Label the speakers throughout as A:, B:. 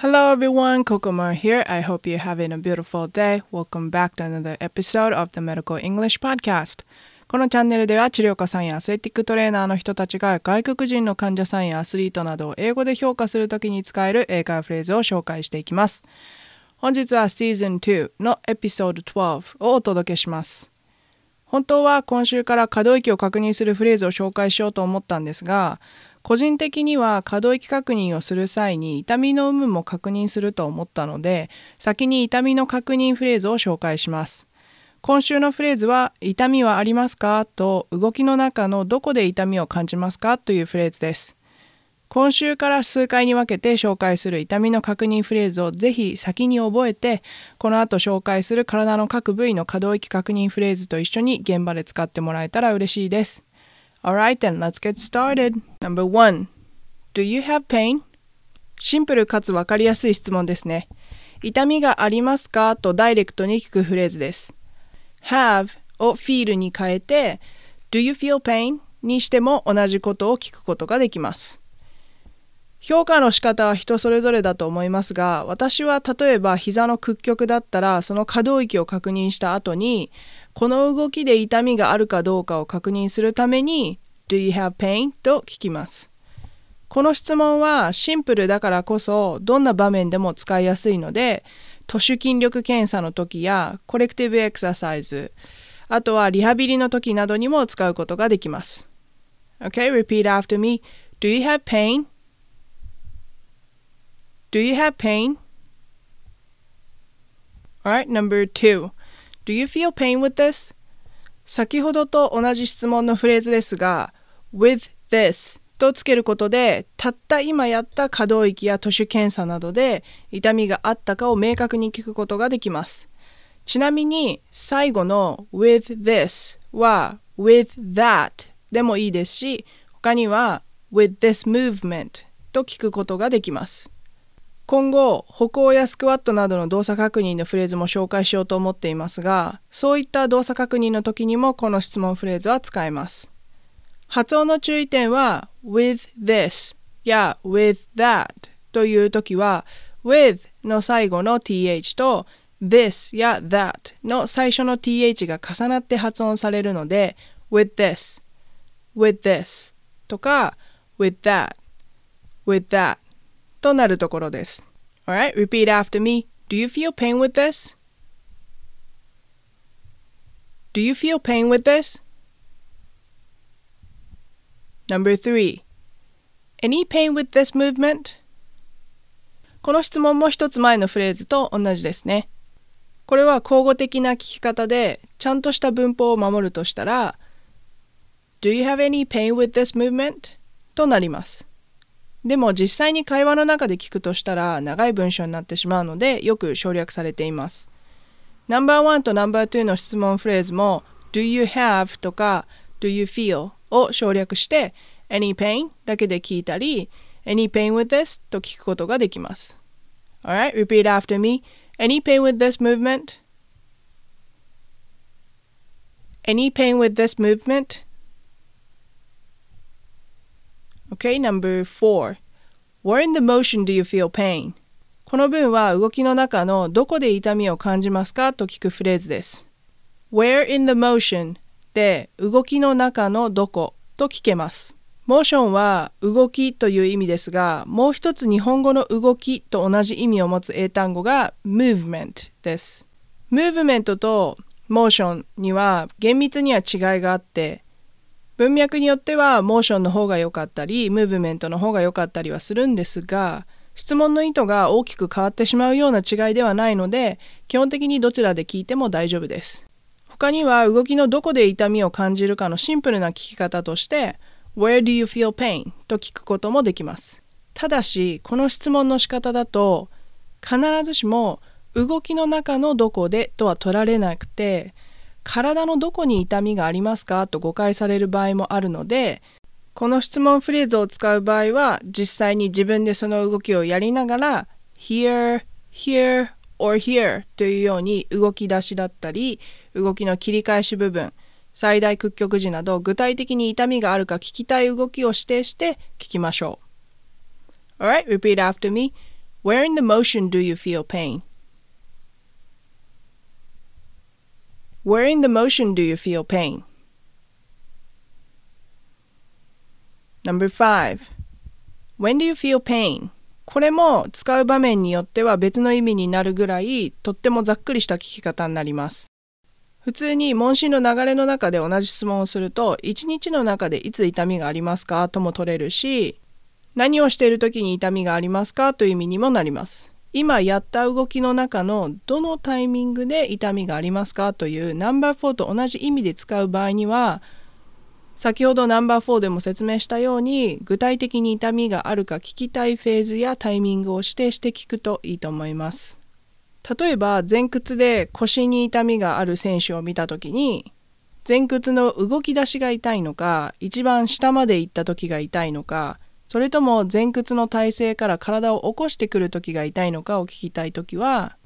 A: Hello everyone, Kokomar here. I hope you're having a beautiful day. Welcome back to another episode of the Medical English Podcast. このチャンネルでは治療家さんやアスレティックトレーナーの人たちが外国人の患者さんやアスリートなどを英語で評価するときに使える英会話フレーズを紹介していきます。本日は Season 2のエピソード12をお届けします。本当は今週から可動域を確認するフレーズを紹介しようと思ったんですが、個人的には可動域確認をする際に痛みの有無も確認すると思ったので先に痛みの確認フレーズを紹介します。今週のフレーズは痛みはありますか？と動きの中のどこで痛みを感じますか？というフレーズです。今週から数回に分けて紹介する痛みの確認フレーズをぜひ先に覚えてこの後紹介する体の各部位の可動域確認フレーズと一緒に現場で使ってもらえたら嬉しいです。Alright then, let's get started. Number one, do you have pain? シンプルかつわかりやすい質問ですね。痛みがありますか？とダイレクトに聞くフレーズです。have を feel に変えて do you feel pain? にしても同じことを聞くことができます。評価の仕方は人それぞれだと思いますが私は例えば膝の屈曲だったらその可動域を確認した後にこの動きで痛みがあるかどうかを確認するために Do you have pain? と聞きます。この質問はシンプルだからこそどんな場面でも使いやすいので都市筋力検査の時やコレクティブエクササイズあとはリハビリの時などにも使うことができます。Okay, repeat after me. Do you have pain? Do you have pain? Alright, number two. Do you feel pain with this? 先ほどと同じ質問のフレーズですが with this とつけることでたった今やった可動域や都市検査などで痛みがあったかを明確に聞くことができます。ちなみに最後の with this は with that でもいいですし他には with this movement と聞くことができます。今後歩行やスクワットなどの動作確認のフレーズも紹介しようと思っていますがそういった動作確認の時にもこの質問フレーズは使えます発音の注意点は with this や with that という時は with の最後の th と this や that の最初の th が重なって発音されるので with this with this とか with that with that となるところです。Alright, repeat after me. Do you feel pain with this? Do you feel pain with this? Number three. Any pain with this movement? この質問も一つ前のフレーズと同じですね。これは交互的な聞き方でちゃんとした文法を守るとしたら Do you have any pain with this movement? となります。でも実際に会話の中で聞くとしたら長い文章になってしまうのでよく省略されています。No.1 と No.2 の質問フレーズも Do you have? とか Do you feel? を省略して Any pain だけで聞いたり Any pain with this と聞くことができます。Alright, repeat after me. Any pain with this movement? Any pain with this movement? Okay, number four. Where in the motion do you feel pain? この文は動きの中のどこで痛みを感じますかと聞くフレーズです。Where in the motion で動きの中のどこ？と聞けます。モーションは動きという意味ですが、もう一つ日本語の動きと同じ意味を持つ英単語が movement です。movement とモーションには厳密には違いがあって、文脈によってはモーションの方が良かったりムーブメントの方が良かったりはするんですが質問の意図が大きく変わってしまうような違いではないので基本的にどちらで聞いても大丈夫です他には動きのどこで痛みを感じるかのシンプルな聞き方として Where do you feel pain? と聞くこともできますただしこの質問の仕方だと必ずしも動きの中のどこでとは取られなくて体のどこに痛みがありますか？と誤解される場合もあるのでこの質問フレーズを使う場合は実際に自分でその動きをやりながら here, here or here というように動き出しだったり動きの切り返し部分最大屈曲時など具体的に痛みがあるか聞きたい動きを指定して聞きましょう。Alright, repeat after me. Where in the motion do you feel pain? Where in the motion do you feel pain? Number five. When do you feel pain? これも使う場面によっては別の意味になるぐらいとってもざっくりした聞き方になります。普通に問診の流れの中で同じ質問をすると1日の中でいつ痛みがありますか？とも取れるし何をしている時に痛みがありますか？という意味にもなります。今やった動きの中のどのタイミングで痛みがありますか？というナンバー4と同じ意味で使う場合には先ほどナンバー4でも説明したように具体的に痛みがあるか聞きたいフェーズやタイミングを指定して聞くといいと思います。例えば前屈で腰に痛みがある選手を見た時に前屈の動き出しが痛いのか一番下まで行った時が痛いのかそれとも前屈の体勢から体を起こしてくる時が痛いのかを聞きたい時は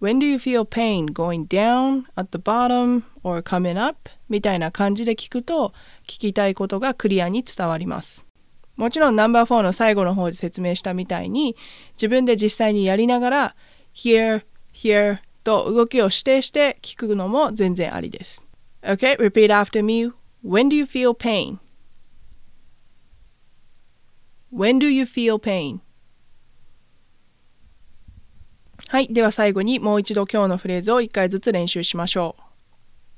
A: When do you feel pain going down, at the bottom, or coming up? みたいな感じで聞くと聞きたいことがクリアに伝わります。もちろんナンバー4の最後の方で説明したみたいに自分で実際にやりながら here, here と動きを指定して聞くのも全然ありです。Okay, repeat after me. When do you feel pain? When do you feel pain? はい。では最後にもう一度今日のフレーズを一回ずつ練習しましょ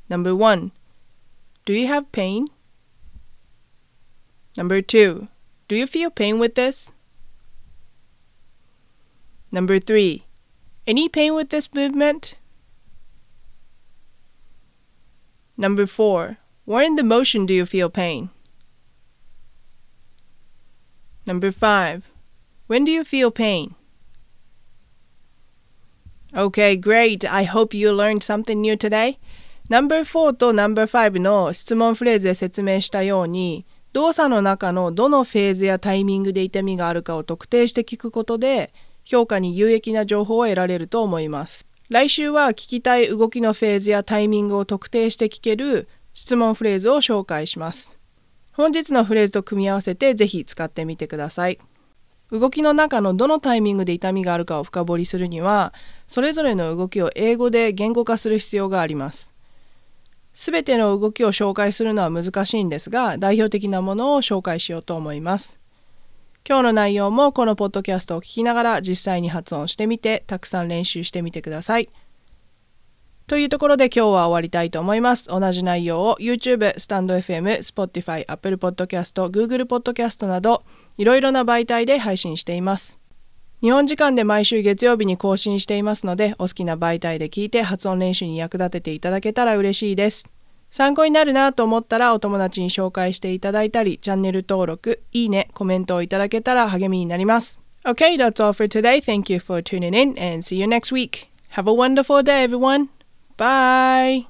A: う。Number one, Do you have pain? Number two, Do you feel pain with this? Number three, Any pain with this movement? Number four, Where in the motion do you feel pain? Number five, When do you feel pain? Okay, great. I hope you learned something new today. No.4 と No.5 の質問フレーズで説明したように、動作の中のどのフェーズやタイミングで痛みがあるかを特定して聞くことで、評価に有益な情報を得られると思います。来週は聞きたい動きのフェーズやタイミングを特定して聞ける質問フレーズを紹介します。本日のフレーズと組み合わせてぜひ使ってみてください。動きの中のどのタイミングで痛みがあるかを深掘りするにはそれぞれの動きを英語で言語化する必要がありますすべての動きを紹介するのは難しいんですが代表的なものを紹介しようと思います今日の内容もこのポッドキャストを聞きながら実際に発音してみてたくさん練習してみてくださいというところで今日は終わりたいと思います。同じ内容を YouTube、スタンド FM、Spotify、Apple Podcast、Google Podcast などいろいろな媒体で配信しています。日本時間で毎週月曜日に更新していますので、お好きな媒体で聞いて発音練習に役立てていただけたら嬉しいです。参考になるなと思ったらお友達に紹介していただいたり、チャンネル登録、いいね、コメントをいただけたら励みになります。Okay, that's all for today. Thank you for tuning in and see you next week. Have a wonderful day, everyone. Bye.